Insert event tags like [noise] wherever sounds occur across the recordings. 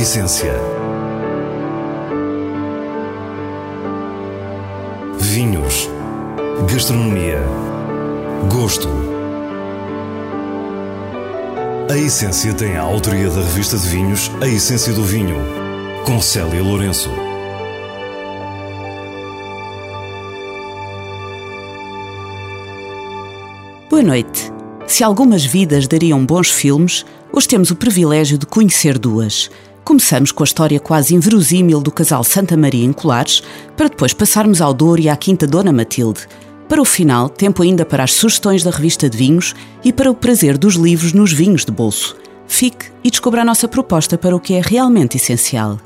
essência. Vinhos. Gastronomia. Gosto. A Essência tem a autoria da revista de vinhos A Essência do Vinho, com Célia Lourenço. Boa noite. Se algumas vidas dariam bons filmes, hoje temos o privilégio de conhecer duas. Começamos com a história quase inverosímil do casal Santa Maria em Colares, para depois passarmos ao Douro e à Quinta Dona Matilde. Para o final, tempo ainda para as sugestões da revista de vinhos e para o prazer dos livros nos vinhos de bolso. Fique e descubra a nossa proposta para o que é realmente essencial.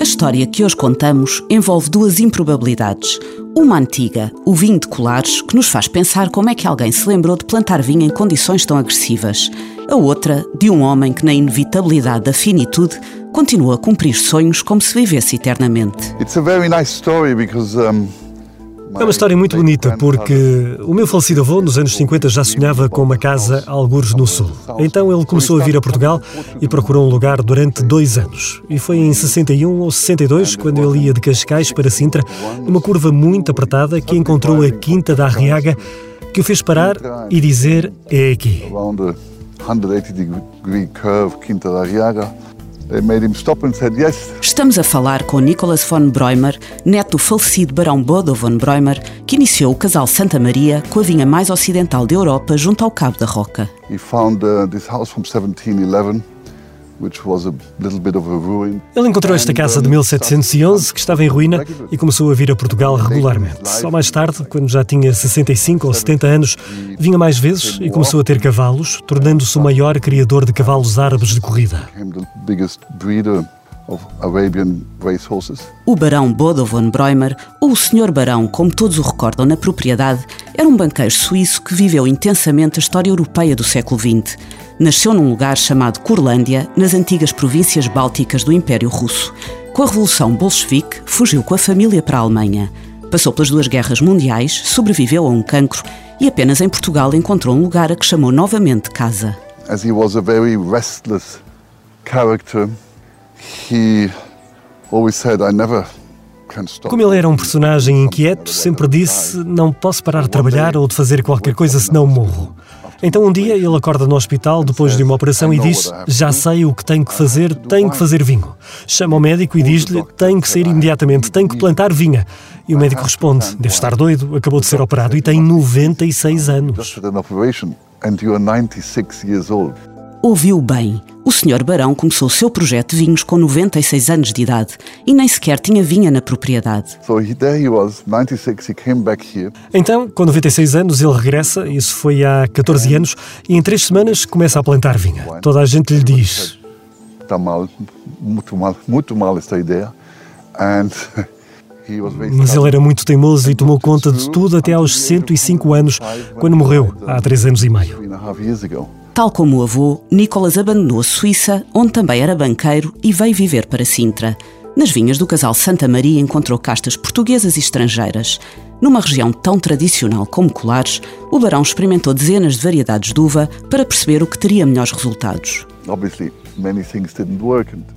A história que hoje contamos envolve duas improbabilidades. Uma antiga, o vinho de colares, que nos faz pensar como é que alguém se lembrou de plantar vinho em condições tão agressivas. A outra, de um homem que, na inevitabilidade da finitude, continua a cumprir sonhos como se vivesse eternamente. It's a very nice story because um, É uma história muito bonita porque o meu falecido avô, nos anos 50, já sonhava com uma casa a algures no sul. Então ele começou a vir a Portugal e procurou um lugar durante dois anos. E foi em 61 ou 62, quando ele ia de Cascais para Sintra, numa curva muito apertada, que encontrou a Quinta da Arriaga, que o fez parar e dizer: É aqui. around a 180 degree curve, Quinta da Arriaga, they made him stop and said yes. Estamos a falar com Nicolas von Breumer, neto do falecido Barão Bodo von Breumer, que iniciou o casal Santa Maria com a vinha mais ocidental da Europa junto ao Cabo da Roca. He found uh, this house from 1711, Ele encontrou esta casa de 1711 que estava em ruína e começou a vir a Portugal regularmente. Só mais tarde, quando já tinha 65 ou 70 anos, vinha mais vezes e começou a ter cavalos, tornando-se o maior criador de cavalos árabes de corrida. Of Arabian racehorses. O Barão Bodo von Breumer, ou o Sr. Barão, como todos o recordam na propriedade, era um banqueiro suíço que viveu intensamente a história europeia do século XX. Nasceu num lugar chamado Curlândia, nas antigas províncias bálticas do Império Russo. Com a Revolução Bolchevique, fugiu com a família para a Alemanha. Passou pelas duas guerras mundiais, sobreviveu a um cancro e apenas em Portugal encontrou um lugar a que chamou novamente casa. As he was a very restless character, he always said, I never can stop. Como ele era um personagem inquieto, sempre disse: Não posso parar de trabalhar ou de fazer qualquer coisa senão morro. Então um dia ele acorda no hospital depois de uma operação e diz: Já sei o que tenho que fazer, tenho que fazer vinho. Chama o médico e diz-lhe: Tenho que sair imediatamente, tenho que plantar vinha. E o médico responde: Deve estar doido, acabou de ser operado e tem 96 anos. Just had an operation and you are 96 years old. Ouviu bem. O Sr. Barão começou o seu projeto de vinhos com 96 anos de idade e nem sequer tinha vinha na propriedade. So he, there he was, 96, he came back here. Então, com 96 anos, ele regressa, isso foi há 14 anos, e em três semanas começa a plantar vinha. Toda a gente lhe diz: Está mal, muito mal, muito mal esta ideia. And [laughs] he was very Mas ele era muito teimoso e tomou conta de tudo até aos 105 anos, quando morreu, há três anos e meio. Tal como o avô, Nicolas abandonou a Suíça, onde também era banqueiro, e veio viver para Sintra. Nas vinhas do casal Santa Maria encontrou castas portuguesas e estrangeiras. Numa região tão tradicional como Colares, o barão experimentou dezenas de variedades de uva para perceber o que teria melhores resultados. Obviously,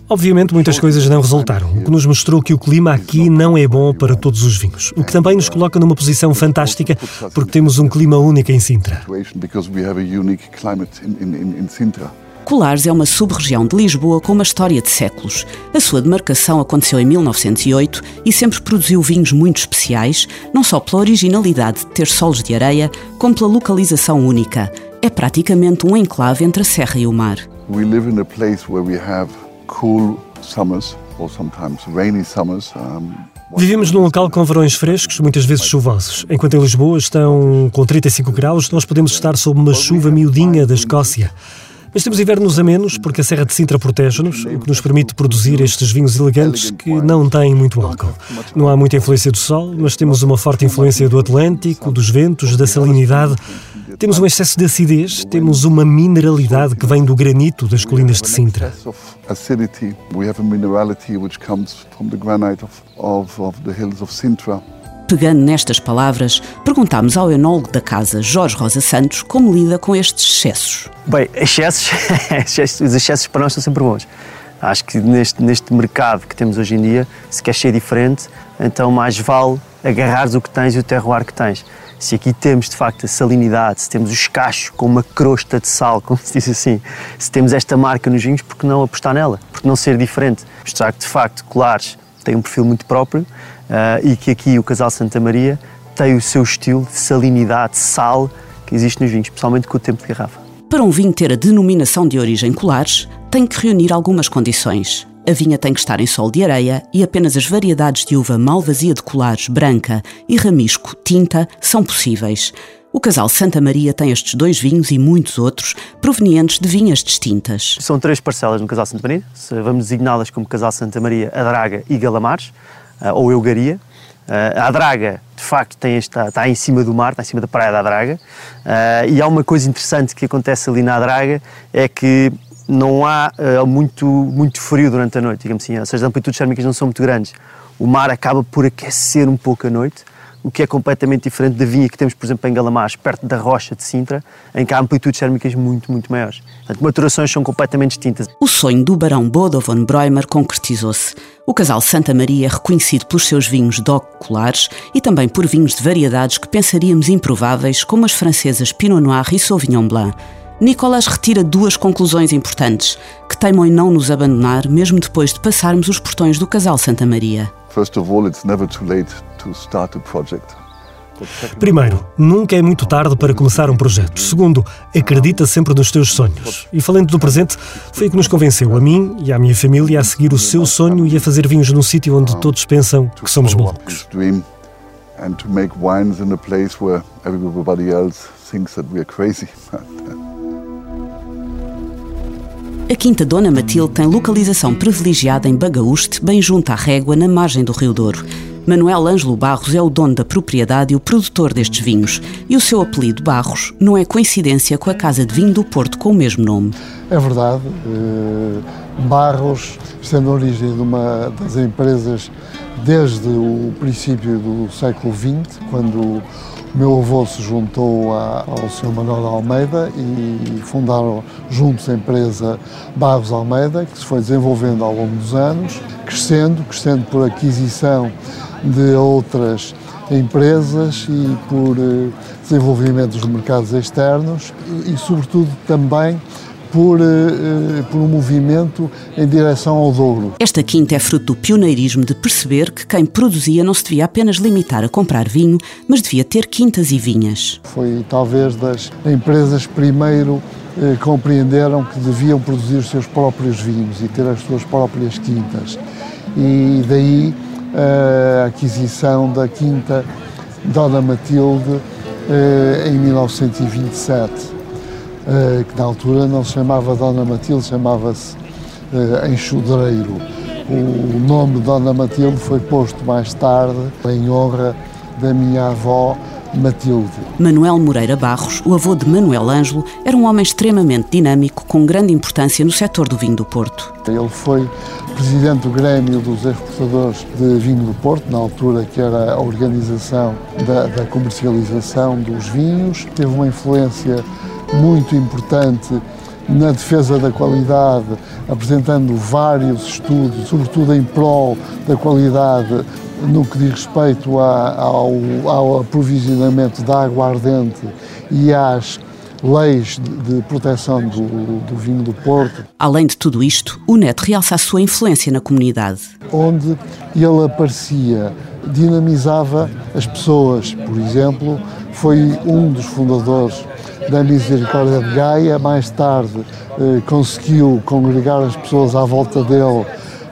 Obviamente, muitas coisas não resultaram, o que nos mostrou que o clima aqui não é bom para todos os vinhos, o que também nos coloca numa posição fantástica, porque temos um clima único em Sintra. Colares é uma sub-região de Lisboa com uma história de séculos. A sua demarcação aconteceu em 1908 e sempre produziu vinhos muito especiais, não só pela originalidade de ter solos de areia, como pela localização única. É praticamente um enclave entre a serra e o mar. We live in a place where we have cool summers or sometimes rainy summers. Um, Vivemos num local com verões frescos, muitas vezes chuvosos. Enquanto em Lisboa estão com 35 graus, nós podemos estar sob uma chuva miudinha da Escócia. Mas temos invernos a menos, porque a Serra de Sintra protege-nos, o que nos permite produzir estes vinhos elegantes que não têm muito álcool. Não há muita influência do sol, mas temos uma forte influência do Atlântico, dos ventos, da salinidade. Temos um excesso de acidez, temos uma mineralidade que vem do granito das colinas de Sintra. excess of acidity. We have a minerality which comes from the granite of, of, of the hills of Sintra. Pegando nestas palavras, perguntámos ao enólogo da casa, Jorge Rosa Santos, como lida com estes excessos. Bem, excessos, [laughs] os excessos para nós são sempre bons. Acho que neste, neste mercado que temos hoje em dia, se quer ser diferente, então mais vale agarrares o que tens e o terroir que tens. Se aqui temos de facto a salinidade, se temos o escacho com uma crosta de sal, como se diz assim, se temos esta marca nos vinhos, por que não apostar nela? Por que não ser diferente? Mostrar que de facto Colares tem um perfil muito próprio uh, e que aqui o Casal Santa Maria tem o seu estilo de salinidade, de sal que existe nos vinhos, especialmente com o tempo de garrafa. Para um vinho ter a denominação de origem Colares, tem que reunir algumas condições. A vinha tem que estar em sol de areia e apenas as variedades de uva malvasia de colares, branca e ramisco, tinta, são possíveis. O casal Santa Maria tem estes dois vinhos e muitos outros, provenientes de vinhas distintas. São três parcelas no casal Santa Maria, vamos designá-las como casal Santa Maria, Adraga e Galamares, ah, ou Eugaria. Uh, a Draga, de facto, tem esta, está em cima do mar, está em cima da praia da Draga. Uh, e há uma coisa interessante que acontece ali na Draga, é que não há uh, muito, muito frio durante a noite, digamos assim, ou seja, as amplitudes térmicas não são muito grandes. O mar acaba por aquecer um pouco a noite, o que é completamente diferente da vinha que temos, por exemplo, em Galamares, perto da rocha de Sintra, em que há amplitudes térmicas muito, muito maiores. Portanto, maturações são completamente distintas. O sonho do barão Bodo von Breumer concretizou-se. O casal Santa Maria é reconhecido pelos seus vinhos DOC colares e também por vinhos de variedades que pensaríamos improváveis, como as francesas Pinot Noir e Sauvignon Blanc. Nicolas retira duas conclusões importantes, que teimam em não nos abandonar mesmo depois de passarmos os portões do casal Santa Maria. First of all, it's never too late to start a project. Primeiro, nunca é muito tarde para começar um projeto. Segundo, acredita sempre nos teus sonhos. E falando do presente, foi o que nos convenceu, a mim e à minha família, a seguir o seu sonho e a fazer vinhos num sítio onde todos pensam que somos malucos. And to make wines in a place where everybody else thinks that we are crazy. [laughs] A Quinta Dona Matilde tem localização privilegiada em Bagaúste, bem junto à régua, na margem do Rio Douro. Manuel Ângelo Barros é o dono da propriedade e o produtor destes vinhos. E o seu apelido Barros não é coincidência com a casa de vinho do Porto com o mesmo nome. É verdade. Eh, Barros, sendo a origem de uma das empresas desde o princípio do século XX, quando meu avô se juntou ao Sr. Manuel Almeida e fundaram juntos a empresa Barros Almeida, que se foi desenvolvendo ao longo dos anos, crescendo, crescendo por aquisição de outras empresas e por eh, desenvolvimento dos mercados externos e, sobretudo, também por, eh, eh, por, um movimento em direção ao Douro. Esta quinta é fruto do pioneirismo de perceber que quem produzia não se devia apenas limitar a comprar vinho, mas devia ter quintas e vinhas. Foi talvez das empresas primeiro eh, compreenderam que deviam produzir os seus próprios vinhos e ter as suas próprias quintas. E daí a aquisição da quinta Dona Matilde eh, em 1927, eh, que na altura não se chamava Dona Matilde, chamava-se eh, Enxudreiro. O nome Dona Matilde foi posto mais tarde em honra da minha avó Matilde. Manuel Moreira Barros, o avô de Manuel Ângelo, era um homem extremamente dinâmico, com grande importância no setor do vinho do Porto. Ele foi presidente do Grêmio dos Exportadores de Vinho do Porto, na altura que era a organização da, da comercialização dos vinhos. Teve uma influência muito importante na defesa da qualidade, apresentando vários estudos, sobretudo em prol da qualidade no que diz respeito a, ao, ao aprovisionamento da água ardente e às leis de, proteção do, do, vinho do Porto. Além de tudo isto, o Neto realça a sua influência na comunidade. Onde ele aparecia, dinamizava as pessoas. Por exemplo, foi um dos fundadores da Misericórdia de Gaia. Mais tarde, eh, conseguiu congregar as pessoas à volta dele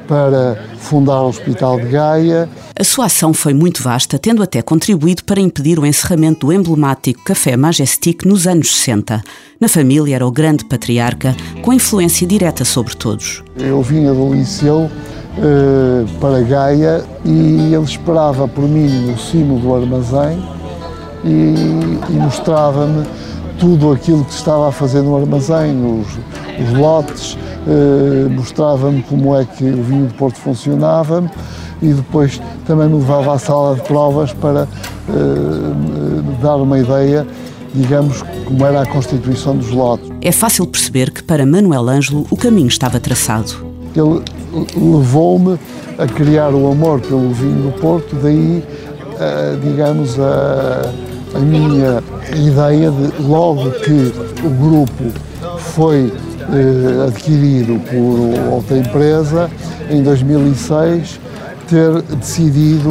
para fundar o Hospital de Gaia. A sua ação foi muito vasta, tendo até contribuído para impedir o encerramento do emblemático Café Majestic nos anos 60. Na família era o grande patriarca, com influência direta sobre todos. Eu vinha do Liceu eh, para Gaia e ele esperava por mim no cimo do armazém e, e mostrava-me tudo aquilo que estava a fazer no armazém, os, os lotes, eh, mostrava-me como é que o vinho de Porto funcionava e depois também me levava à sala de provas para uh, dar uma ideia, digamos, como era a constituição dos lotes. É fácil perceber que para Manuel Ângelo o caminho estava traçado. Ele levou-me a criar o amor pelo vinho do Porto, daí, uh, digamos, a, a minha ideia de logo que o grupo foi eh, adquirido por outra empresa em 2006, ter decidido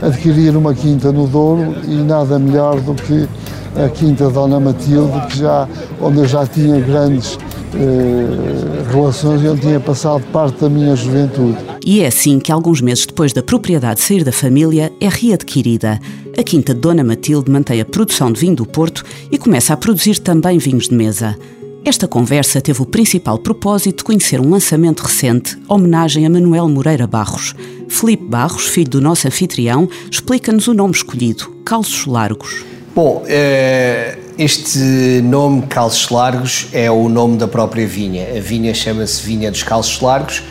adquirir uma quinta no Douro e nada melhor do que a quinta Dona Matilde, que já, onde eu já tinha grandes eh, relações e onde tinha passado parte da minha juventude. E é assim que, alguns meses depois da propriedade sair da família, é readquirida. A quinta Dona Matilde mantém a produção de vinho do Porto e começa a produzir também vinhos de mesa. Esta conversa teve o principal propósito de conhecer um lançamento recente, homenagem a Manuel Moreira Barros. Felipe Barros, filho do nosso anfitrião, explica-nos o nome escolhido, Calços Largos. Bom, eh, este nome Calços Largos é o nome da própria vinha. A vinha chama-se Vinha dos Calços Largos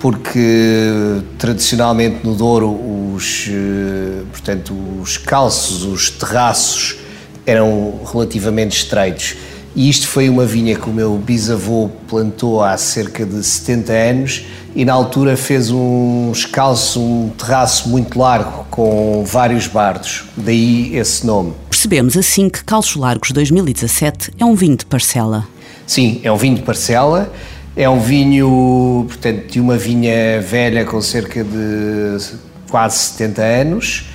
porque tradicionalmente no Douro os, eh, portanto, os calços, os terraços eram relativamente estreitos e isto foi uma vinha que o meu bisavô plantou há cerca de 70 anos e na altura fez um escalço, um terraço muito largo com vários bardos, daí esse nome. Percebemos assim que Calços Largos 2017 é um vinho de parcela. Sim, é um vinho de parcela, é um vinho, portanto, de uma vinha velha com cerca de quase 70 anos,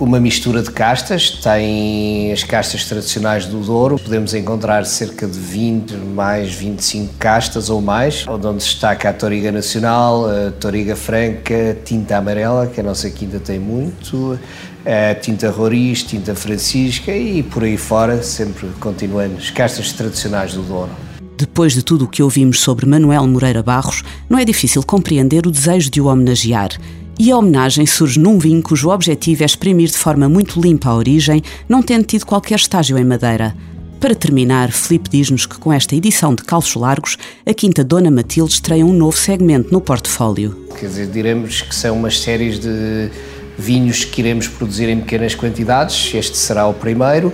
uma mistura de castas, tem as castas tradicionais do Douro, podemos encontrar cerca de 20, mais 25 castas ou mais, onde se destaca a Toriga Nacional, a Toriga Franca, Tinta Amarela, que a nossa quinta tem muito, a Tinta Roriz, Tinta Francisca e por aí fora, sempre continuando, as castas tradicionais do Douro. Depois de tudo o que ouvimos sobre Manuel Moreira Barros, não é difícil compreender o desejo de o homenagear e a homenagem surge num vinho cujo objetivo é exprimir de forma muito limpa a origem, não tendo tido qualquer estágio em madeira. Para terminar, Filipe diz-nos que com esta edição de Calços Largos, a Quinta Dona Matilde estreia um novo segmento no portfólio. Quer dizer, diremos que são umas séries de vinhos que iremos produzir em pequenas quantidades, este será o primeiro.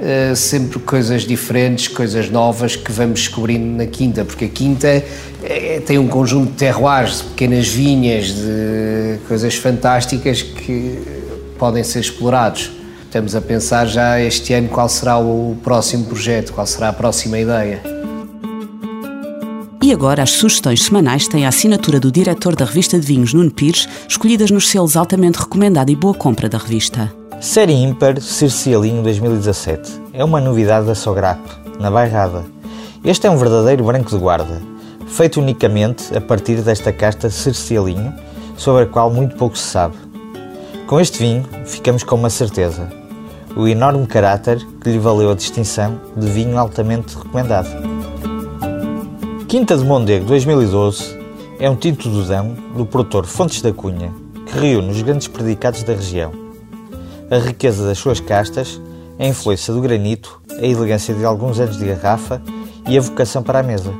Uh, sempre coisas diferentes, coisas novas que vamos descobrindo na Quinta, porque a Quinta é, tem um conjunto de terroirs, de pequenas vinhas, de coisas fantásticas que podem ser explorados. Estamos a pensar já este ano qual será o próximo projeto, qual será a próxima ideia. E agora as sugestões semanais têm a assinatura do diretor da revista de vinhos, Nuno Pires, escolhidas nos selos altamente recomendado e boa compra da revista. Série ímpar Circialinho 2017. É uma novidade da Sograpo, na Bairrada. Este é um verdadeiro branco de guarda, feito unicamente a partir desta casta Circialinho, sobre a qual muito pouco se sabe. Com este vinho, ficamos com uma certeza: o enorme caráter que lhe valeu a distinção de vinho altamente recomendado. Quinta de Mondego 2012 é um tinto do Dão do produtor Fontes da Cunha, que reúne os grandes predicados da região a riqueza das suas castas, a influência do granito, a elegância de alguns anos de garrafa e a vocação para a mesa.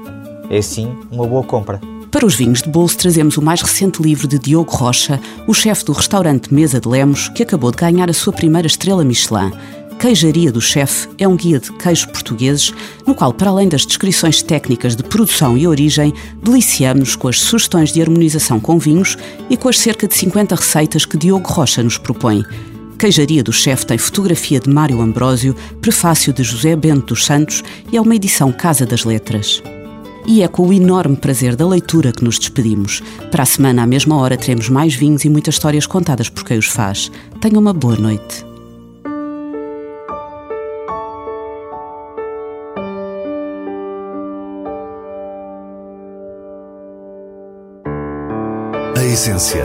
É assim uma boa compra. Para os vinhos de bolso, trazemos o mais recente livro de Diogo Rocha, o chefe do restaurante Mesa de Lemos, que acabou de ganhar a sua primeira estrela Michelin. Queijaria do Chefe é um guia de queijos portugueses, no qual, para além das descrições técnicas de produção e origem, deliciamos com as sugestões de harmonização com vinhos e com as cerca de 50 receitas que Diogo Rocha nos propõe. Queijaria do Chefe tem fotografia de Mário Ambrósio, prefácio de José Bento dos Santos e é uma edição Casa das Letras. E é com o enorme prazer da leitura que nos despedimos. Para a semana, à mesma hora, teremos mais vinhos e muitas histórias contadas por quem os faz. Tenha uma boa noite. A essência